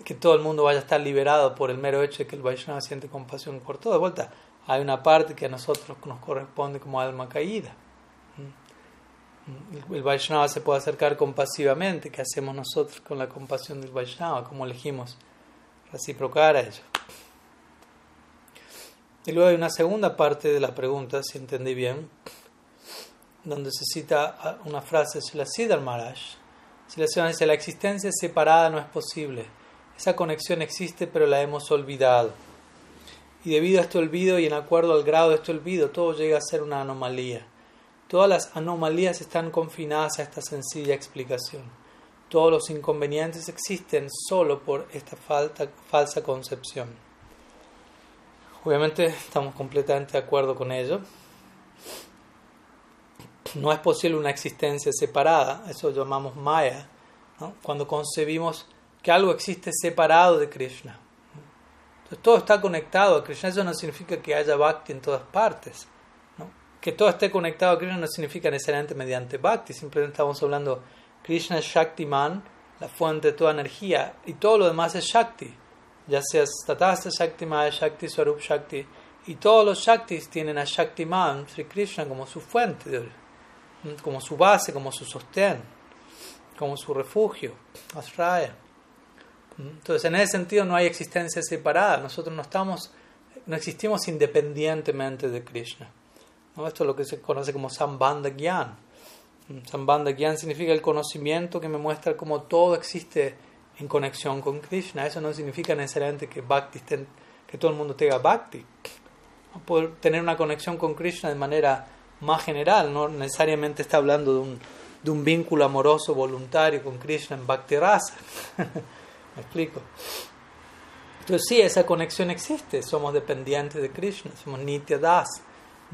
que todo el mundo vaya a estar liberado por el mero hecho de que el Vaishnava siente compasión por todos. De vuelta, hay una parte que a nosotros nos corresponde como alma caída. El Vaishnava se puede acercar compasivamente. ¿Qué hacemos nosotros con la compasión del Vaishnava? ¿Cómo elegimos reciprocar a ello? Y luego hay una segunda parte de la pregunta, si entendí bien, donde se cita una frase de Siddhar Maharaj. la dice, la existencia separada no es posible. Esa conexión existe, pero la hemos olvidado. Y debido a este olvido y en acuerdo al grado de este olvido, todo llega a ser una anomalía. Todas las anomalías están confinadas a esta sencilla explicación. Todos los inconvenientes existen solo por esta falsa concepción. Obviamente estamos completamente de acuerdo con ello. No es posible una existencia separada, eso llamamos Maya, cuando concebimos que algo existe separado de Krishna. Entonces, todo está conectado a Krishna, eso no significa que haya bhakti en todas partes. Que todo esté conectado a Krishna no significa necesariamente mediante bhakti, simplemente estamos hablando Krishna es Shaktiman, la fuente de toda energía, y todo lo demás es Shakti, ya sea Tatasta Shakti, Maya Shakti, Swarup Shakti, y todos los Shaktis tienen a Shaktiman, Sri Krishna, como su fuente, como su base, como su sostén, como su refugio, Asraya. Entonces, en ese sentido no hay existencia separada. Nosotros no estamos, no existimos independientemente de Krishna. ¿No? Esto es lo que se conoce como Sambandha Gyan. Sambandha Gyan significa el conocimiento que me muestra cómo todo existe en conexión con Krishna. Eso no significa necesariamente que Bhakti que todo el mundo tenga Bhakti. Poder tener una conexión con Krishna de manera más general, no necesariamente está hablando de un, de un vínculo amoroso voluntario con Krishna en Bhakti Rasa. *laughs* ¿Me explico? Entonces sí, esa conexión existe, somos dependientes de Krishna, somos Nitya Das.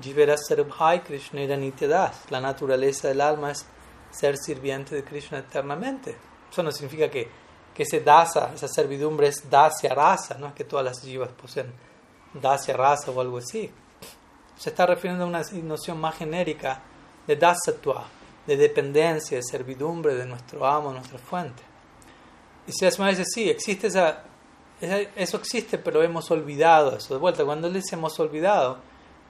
Jivera Sarabhai Krishna era Nitya Das. La naturaleza del alma es ser sirviente de Krishna eternamente. Eso no significa que, que ese dasa, esa servidumbre es dasya rasa, no es que todas las jivas poseen dasya rasa o algo así. Se está refiriendo a una noción más genérica de dasatwa, de dependencia, de servidumbre de nuestro amo, nuestra fuente. Y si las dice, sí, existe esa, eso existe, pero hemos olvidado eso. De vuelta, cuando él dice hemos olvidado,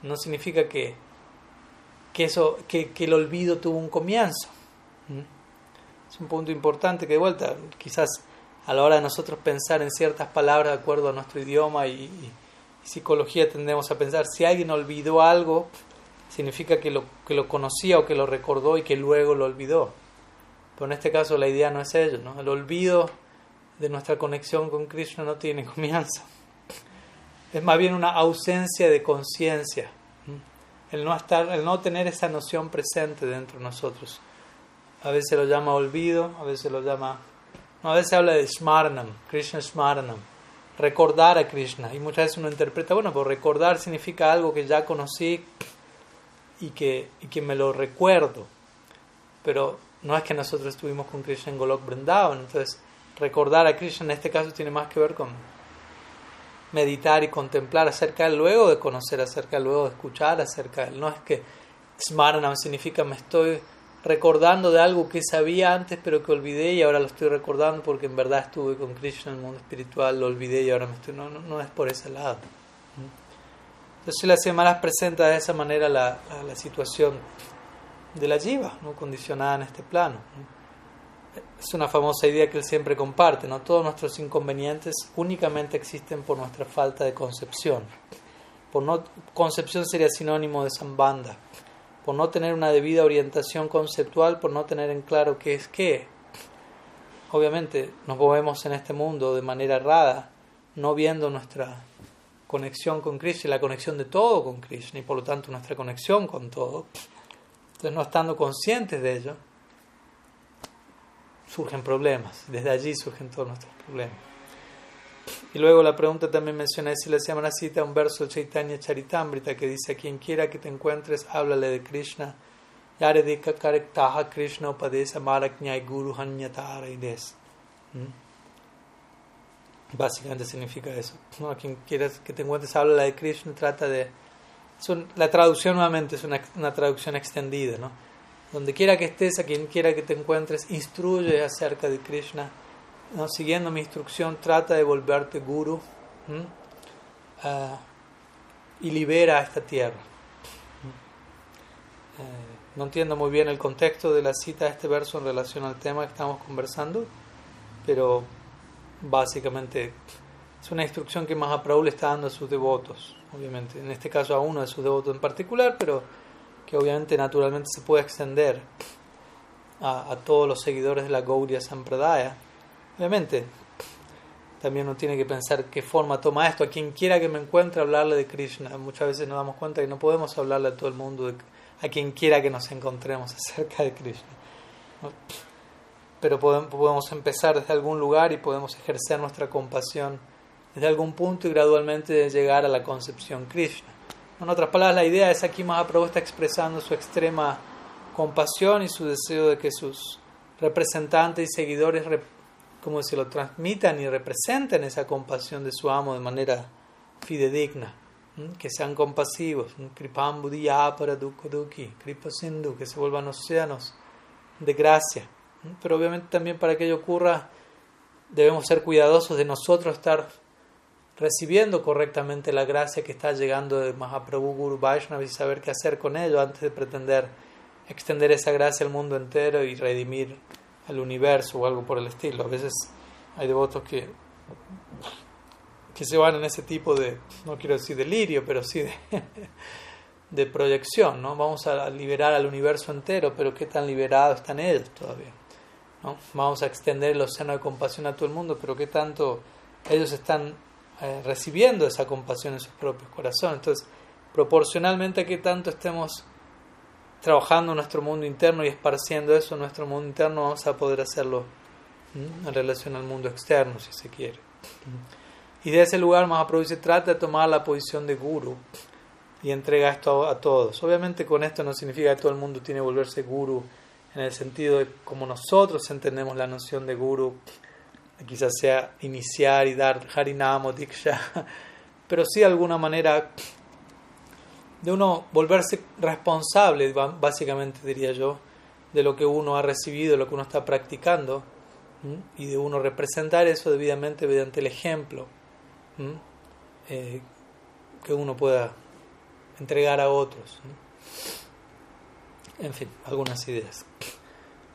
no significa que, que, eso, que el olvido tuvo un comienzo. ¿Mm? Es un punto importante que de vuelta, quizás a la hora de nosotros pensar en ciertas palabras de acuerdo a nuestro idioma y, psicología tendemos a pensar, si alguien olvidó algo, significa que lo, que lo conocía o que lo recordó y que luego lo olvidó. Pero en este caso la idea no es ello, ¿no? El olvido de nuestra conexión con Krishna no tiene comienzo. Es más bien una ausencia de conciencia. El no, estar, el no tener esa noción presente dentro de nosotros. A veces lo llama olvido, a veces lo llama... A veces habla de Smarnam, Krishna Smarnam. Recordar a Krishna. Y muchas veces uno interpreta, bueno, pues recordar significa algo que ya conocí y que, y que me lo recuerdo. Pero no es que nosotros estuvimos con Krishna en Golok Vrindavan. Entonces, recordar a Krishna en este caso tiene más que ver con meditar y contemplar acerca de él, luego de conocer acerca de él, luego de escuchar acerca de él. No es que Smaranam significa me estoy recordando de algo que sabía antes pero que olvidé y ahora lo estoy recordando porque en verdad estuve con Krishna en el mundo espiritual, lo olvidé y ahora me estoy... No, no, es por ese lado. Entonces la semana presenta de esa manera la, la, situación de la jiva, ¿no? condicionada en este plano es una famosa idea que él siempre comparte, ¿no? Todos nuestros inconvenientes únicamente existen por nuestra falta de concepción. Por no, concepción sería sinónimo de sambanda. Por no tener una debida orientación conceptual, por no tener en claro qué es qué. Obviamente nos movemos en este mundo de manera errada, no viendo nuestra conexión con Krishna y la conexión de todo con Krishna y por lo tanto nuestra conexión con todo. Entonces no estando conscientes de ello, surgen problemas. Desde allí surgen todos nuestros problemas. Y luego la pregunta también menciona si le llama una cita un verso de Chaitanya Charitamrita que dice: A quien quiera que te encuentres, háblale de Krishna. Krishna upadesa guru hanyatara ¿Mm? Básicamente significa eso. ¿no? A quien quieras que te encuentres, háblale de Krishna. Trata de. la traducción nuevamente es una, una traducción extendida, ¿no? donde quiera que estés, a quien quiera que te encuentres, instruye acerca de Krishna. ¿No? Siguiendo mi instrucción, trata de volverte guru uh, y libera a esta tierra. Uh, no entiendo muy bien el contexto de la cita de este verso en relación al tema que estamos conversando, pero básicamente es una instrucción que Mahaprabhu le está dando a sus devotos, obviamente, en este caso a uno de sus devotos en particular, pero que obviamente naturalmente se puede extender a, todos los seguidores de la Gaudiya Sampradaya. Obviamente, también uno tiene que pensar qué forma toma esto. A quien quiera que me encuentre, hablarle de Krishna. Muchas veces nos damos cuenta que no podemos hablarle a todo el mundo, a quien quiera que nos encontremos *laughs* acerca de Krishna. Pero podemos empezar desde algún lugar y podemos ejercer nuestra compasión desde algún punto y gradualmente llegar a la concepción Krishna. En otras palabras, la idea es aquí Mahaprabhu está expresando su extrema compasión y su deseo de que sus representantes y seguidores, como se lo transmitan y representen esa compasión de su amo de manera fidedigna, que sean compasivos, que se vuelvan océanos de gracia. Pero obviamente también para que ello ocurra debemos ser cuidadosos de nosotros estar recibiendo correctamente la gracia que está llegando de Mahaprabhu Guru Vaishnava y saber qué hacer con ello antes de pretender extender esa gracia al mundo entero y redimir al universo o algo por el estilo. A veces hay devotos que, que se van en ese tipo de, no quiero decir delirio, pero sí de, *laughs* proyección, ¿no? Vamos a liberar al universo entero, pero ¿qué tan liberados están ellos todavía? ¿no? Vamos a extender el océano de compasión a todo el mundo, pero ¿qué tanto ellos están eh, recibiendo esa compasión en sus propios corazones. Entonces, proporcionalmente a que tanto estemos trabajando en nuestro mundo interno y esparciendo eso en nuestro mundo interno, vamos a poder hacerlo en relación al mundo externo, si se quiere. Y de ese lugar, Mahaprabhu se trata de tomar la posición de guru y entrega esto a, todos. Obviamente con esto no significa que todo el mundo tiene que volverse guru en el sentido de como nosotros entendemos la noción de guru quizás sea iniciar y dar Harinam o Diksha, *laughs* pero sí de alguna manera de uno volverse responsable, básicamente diría yo, de lo que uno ha recibido, lo que uno está practicando, y de uno representar eso debidamente mediante el ejemplo eh, que uno pueda entregar a otros. En fin, algunas ideas.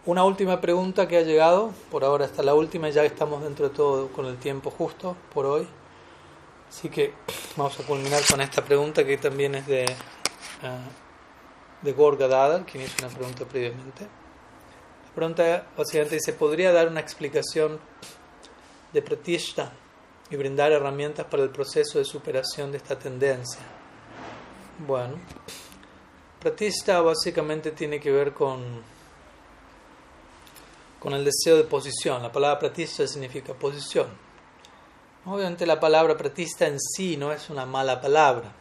Una última pregunta que ha llegado, por ahora está la última, ya estamos dentro de todo con el tiempo justo por hoy. Así que vamos a culminar con esta pregunta que también es de, uh, de Gorga Dada, quien hizo una pregunta previamente. La pregunta básicamente dice, ¿podría dar una explicación de Pratishta y brindar herramientas para el proceso de superación de esta tendencia? Bueno, Pratishta básicamente tiene que ver con con el deseo de posición. La palabra pratista significa posición. Obviamente la palabra pratista en sí no es una mala palabra,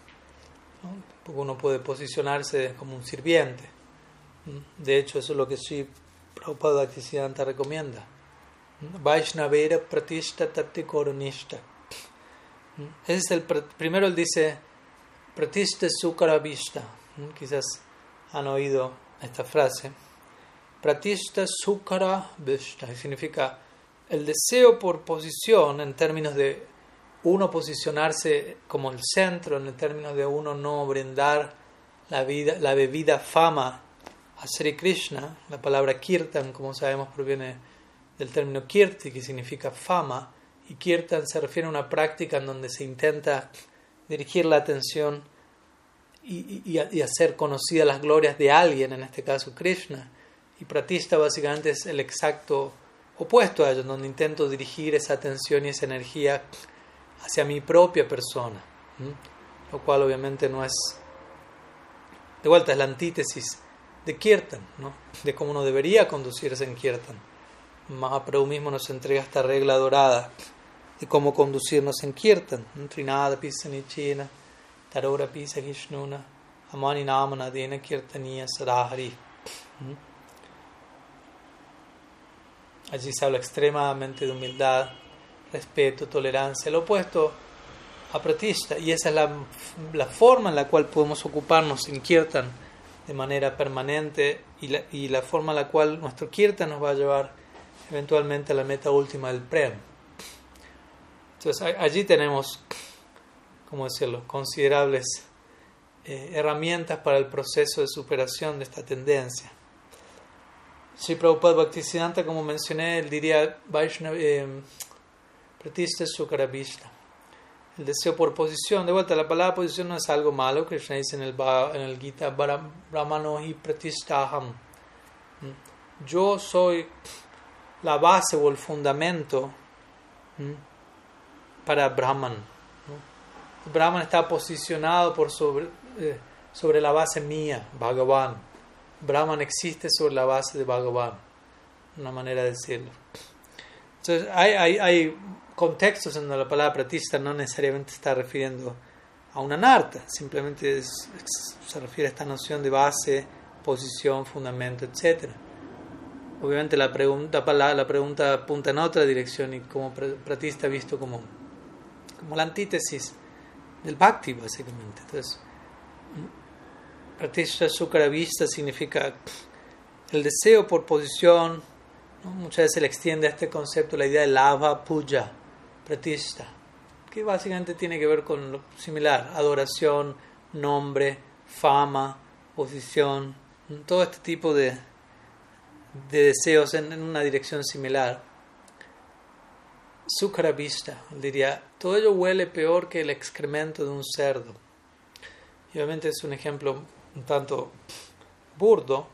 porque uno puede posicionarse como un sirviente. De hecho, eso es lo que Sri Prabhupada Bhaktisiddhanta recomienda. Vaishnavera pratista tati koronista. Ese es el primero él dice pratista sukaravista. Quizás han oído esta frase. Pratishta Sukara Vishta, significa el deseo por posición en términos de uno posicionarse como el centro, en términos de uno no brindar la, vida, la bebida fama a Sri Krishna. La palabra kirtan, como sabemos, proviene del término kirti, que significa fama, y kirtan se refiere a una práctica en donde se intenta dirigir la atención y, y, y hacer conocidas las glorias de alguien, en este caso Krishna. Y pratista básicamente es el exacto opuesto a ello, donde intento dirigir esa atención y esa energía hacia mi propia persona, lo cual obviamente no es, de vuelta, es la antítesis de Kirtan, ¿no? de cómo uno debería conducirse en Kirtan. Mahaprabhu mismo nos entrega esta regla dorada de cómo conducirnos en Kirtan. Trinada pisa nichina, tarora pisa gishnuna, amani namana dena kirtaniya sadahari. Allí se habla extremadamente de humildad, respeto, tolerancia, lo opuesto a pratista. Y esa es la, la, forma en la cual podemos ocuparnos en kirtan de manera permanente y la, y la forma en la cual nuestro kirtan nos va a llevar eventualmente a la meta última del prem. Entonces allí tenemos, ¿cómo decirlo?, considerables eh, herramientas para el proceso de superación de esta tendencia. Si Prabhupada Bhaktisiddhanta, como mencioné, él diría Vaishnava, eh. El deseo por posición, de vuelta, la palabra posición no es algo malo, Krishna dice en el, en el Gita, Brahmanohi Pratistaham. Yo soy la base o el fundamento para Brahman. Brahman está posicionado por sobre, eh, sobre la base mía, Bhagavan. Brahman existe sobre la base de Bhagavan, una manera de decirlo. Entonces, hay, hay, hay contextos en donde la palabra pratista no necesariamente está refiriendo a una narta, simplemente se refiere a esta noción de base, posición, fundamento, etc. Obviamente la pregunta, la pregunta apunta en otra dirección y como pratista visto como, como la antítesis del bhakti, básicamente. Entonces, Pratishtha Vista significa el deseo por posición. Muchas veces se le extiende a este concepto la idea de lava puja, Pratishtha, que básicamente tiene que ver con lo similar: adoración, nombre, fama, posición, todo este tipo de, de deseos en, una dirección similar. Vista, diría, todo ello huele peor que el excremento de un cerdo. Y obviamente es un ejemplo un tanto burdo,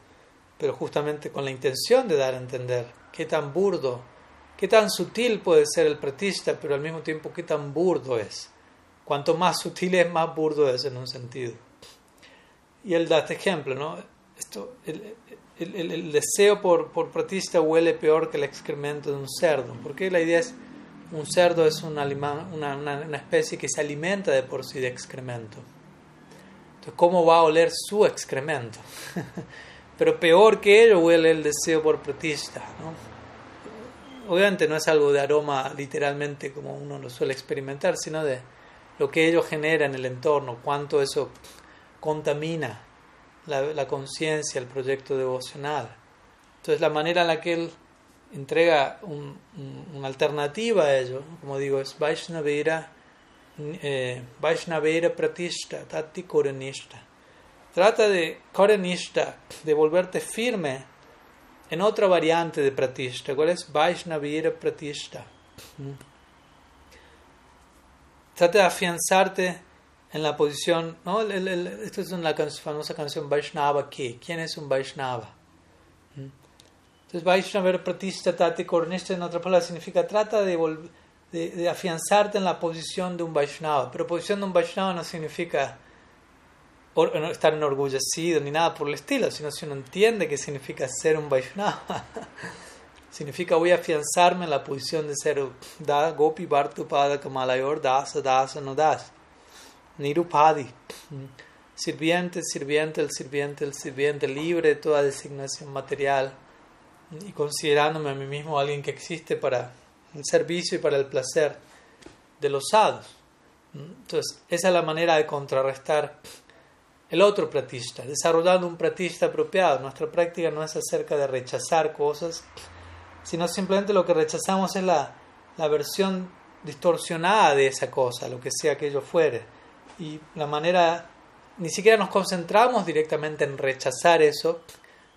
pero justamente con la intención de dar a entender qué tan burdo, qué tan sutil puede ser el pretista, pero al mismo tiempo qué tan burdo es. Cuanto más sutil es, más burdo es en un sentido. Y él da este ejemplo, ¿no? Esto, el, el, deseo por, por pretista huele peor que el excremento de un cerdo, porque la idea es, un cerdo es una, una, una especie que se alimenta de por sí de excremento. ¿Cómo va a oler su excremento? *laughs* Pero peor que ello huele el deseo por protista. ¿no? Obviamente no es algo de aroma literalmente como uno lo suele experimentar, sino de lo que ello genera en el entorno, cuánto eso contamina la, conciencia, el proyecto devocional. Entonces la manera en la que él entrega una alternativa a ello, como digo, es Vaishnavira Vaishnavera Pratishta, Tati Koranishta. Trata de Koranishta, de volverte firme en otra variante de Pratishta. ¿Cuál es? Vaishnavera Pratishta. Mm. Trata de afianzarte en la posición. ¿no? esto es una famosa canción Vaishnava ¿qué? ¿Quién es un Vaishnava? Mm. Entonces, Vaishnavera Pratishta, Tati Koranishta, en otra palabra, significa trata de volver de, afianzarte en la posición de un Vaishnava. Pero posición de un Vaishnava no significa estar enorgullecido ni nada por el estilo, sino si uno entiende qué significa ser un Vaishnava. *laughs* significa voy a afianzarme en la posición de ser da, Gopi Bhartupada Kamalayor Dasa Dasa No Das. Nirupadi. Sirviente, sirviente, el sirviente, el sirviente, libre de toda designación material y considerándome a mí mismo alguien que existe para el servicio y para el placer de los sadhus. Entonces, esa es la manera de contrarrestar el otro pratista, desarrollando un pratista apropiado. Nuestra práctica no es acerca de rechazar cosas, sino simplemente lo que rechazamos es la, la versión distorsionada de esa cosa, lo que sea que ello fuere. Y la manera, ni siquiera nos concentramos directamente en rechazar eso,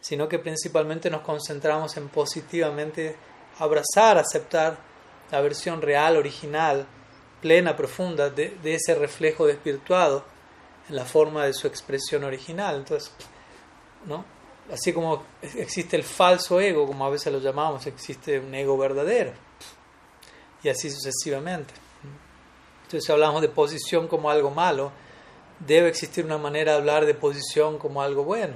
sino que principalmente nos concentramos en positivamente abrazar, aceptar la versión real, original, plena, profunda de, ese reflejo desvirtuado en la forma de su expresión original. Entonces, ¿no? así como existe el falso ego, como a veces lo llamamos, existe un ego verdadero. Y así sucesivamente. Entonces, si hablamos de posición como algo malo, debe existir una manera de hablar de posición como algo bueno.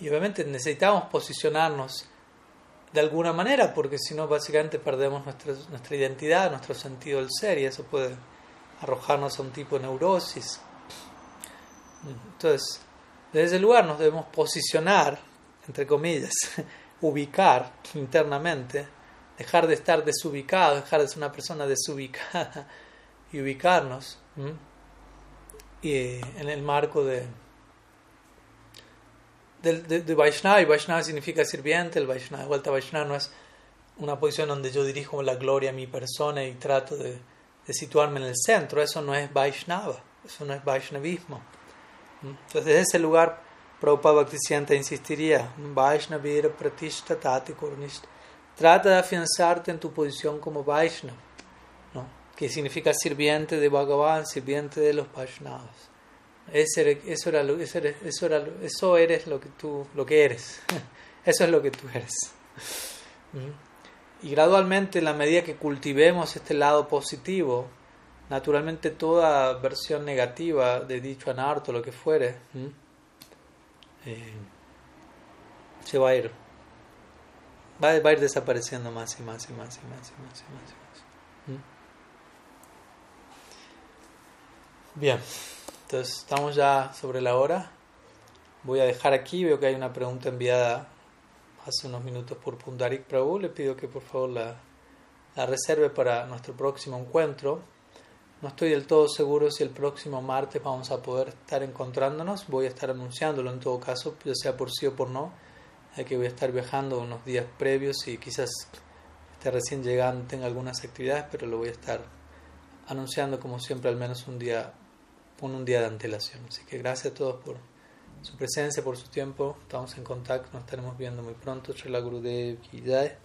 Y obviamente necesitamos posicionarnos de alguna manera, porque si no, básicamente perdemos nuestra, nuestra identidad, nuestro sentido del ser, y eso puede arrojarnos a un tipo de neurosis. Entonces, desde ese lugar nos debemos posicionar, entre comillas, *laughs* ubicar internamente, dejar de estar desubicado, dejar de ser una persona desubicada *laughs* y ubicarnos y en el marco de de, de, Vaishnava, y Vaishnava significa sirviente, el Vaishnava, de vuelta Vaishnava no es una posición donde yo dirijo la gloria a mi persona y trato de, de situarme en el centro, eso no es Vaishnava, eso no es Vaishnavismo. Entonces, desde ese lugar, Prabhupada Bhaktisiddhanta insistiría, Vaishnavira Pratishta Tati Kornishta. Trata de afianzarte en tu posición como Vaishnava, ¿no? que significa sirviente de Bhagavan, sirviente de los Vaishnavas. Eso, era, eso, eso, era, eso eres lo que tú lo que eres. *laughs* eso es lo que tú eres. Y gradualmente, en la medida que cultivemos este lado positivo, naturalmente toda versión negativa de dicho anarto, lo que fuere, eh, se va a ir. Va, a ir desapareciendo más y más y más y más y más y más. Y más. Bien, entonces estamos ya sobre la hora. Voy a dejar aquí, veo que hay una pregunta enviada hace unos minutos por Pundarik Prabhu. Le pido que por favor la, la reserve para nuestro próximo encuentro. No estoy del todo seguro si el próximo martes vamos a poder estar encontrándonos. Voy a estar anunciándolo en todo caso, ya sea por sí o por no. Hay que voy a estar viajando unos días previos y quizás esté recién llegando, tenga algunas actividades, pero lo voy a estar anunciando como siempre al menos un día, con un día de antelación. Así que gracias a todos por su presencia, por su tiempo. Estamos en contacto, nos estaremos viendo muy pronto. Srila Gurudev ki jai,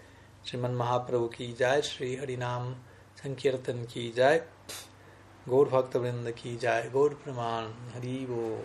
Sriman Mahaprabhu ki jai, Sri Harinam Sankirtan ki jai, Gaur Bhakta ki jai, Gaur Praman Haribo.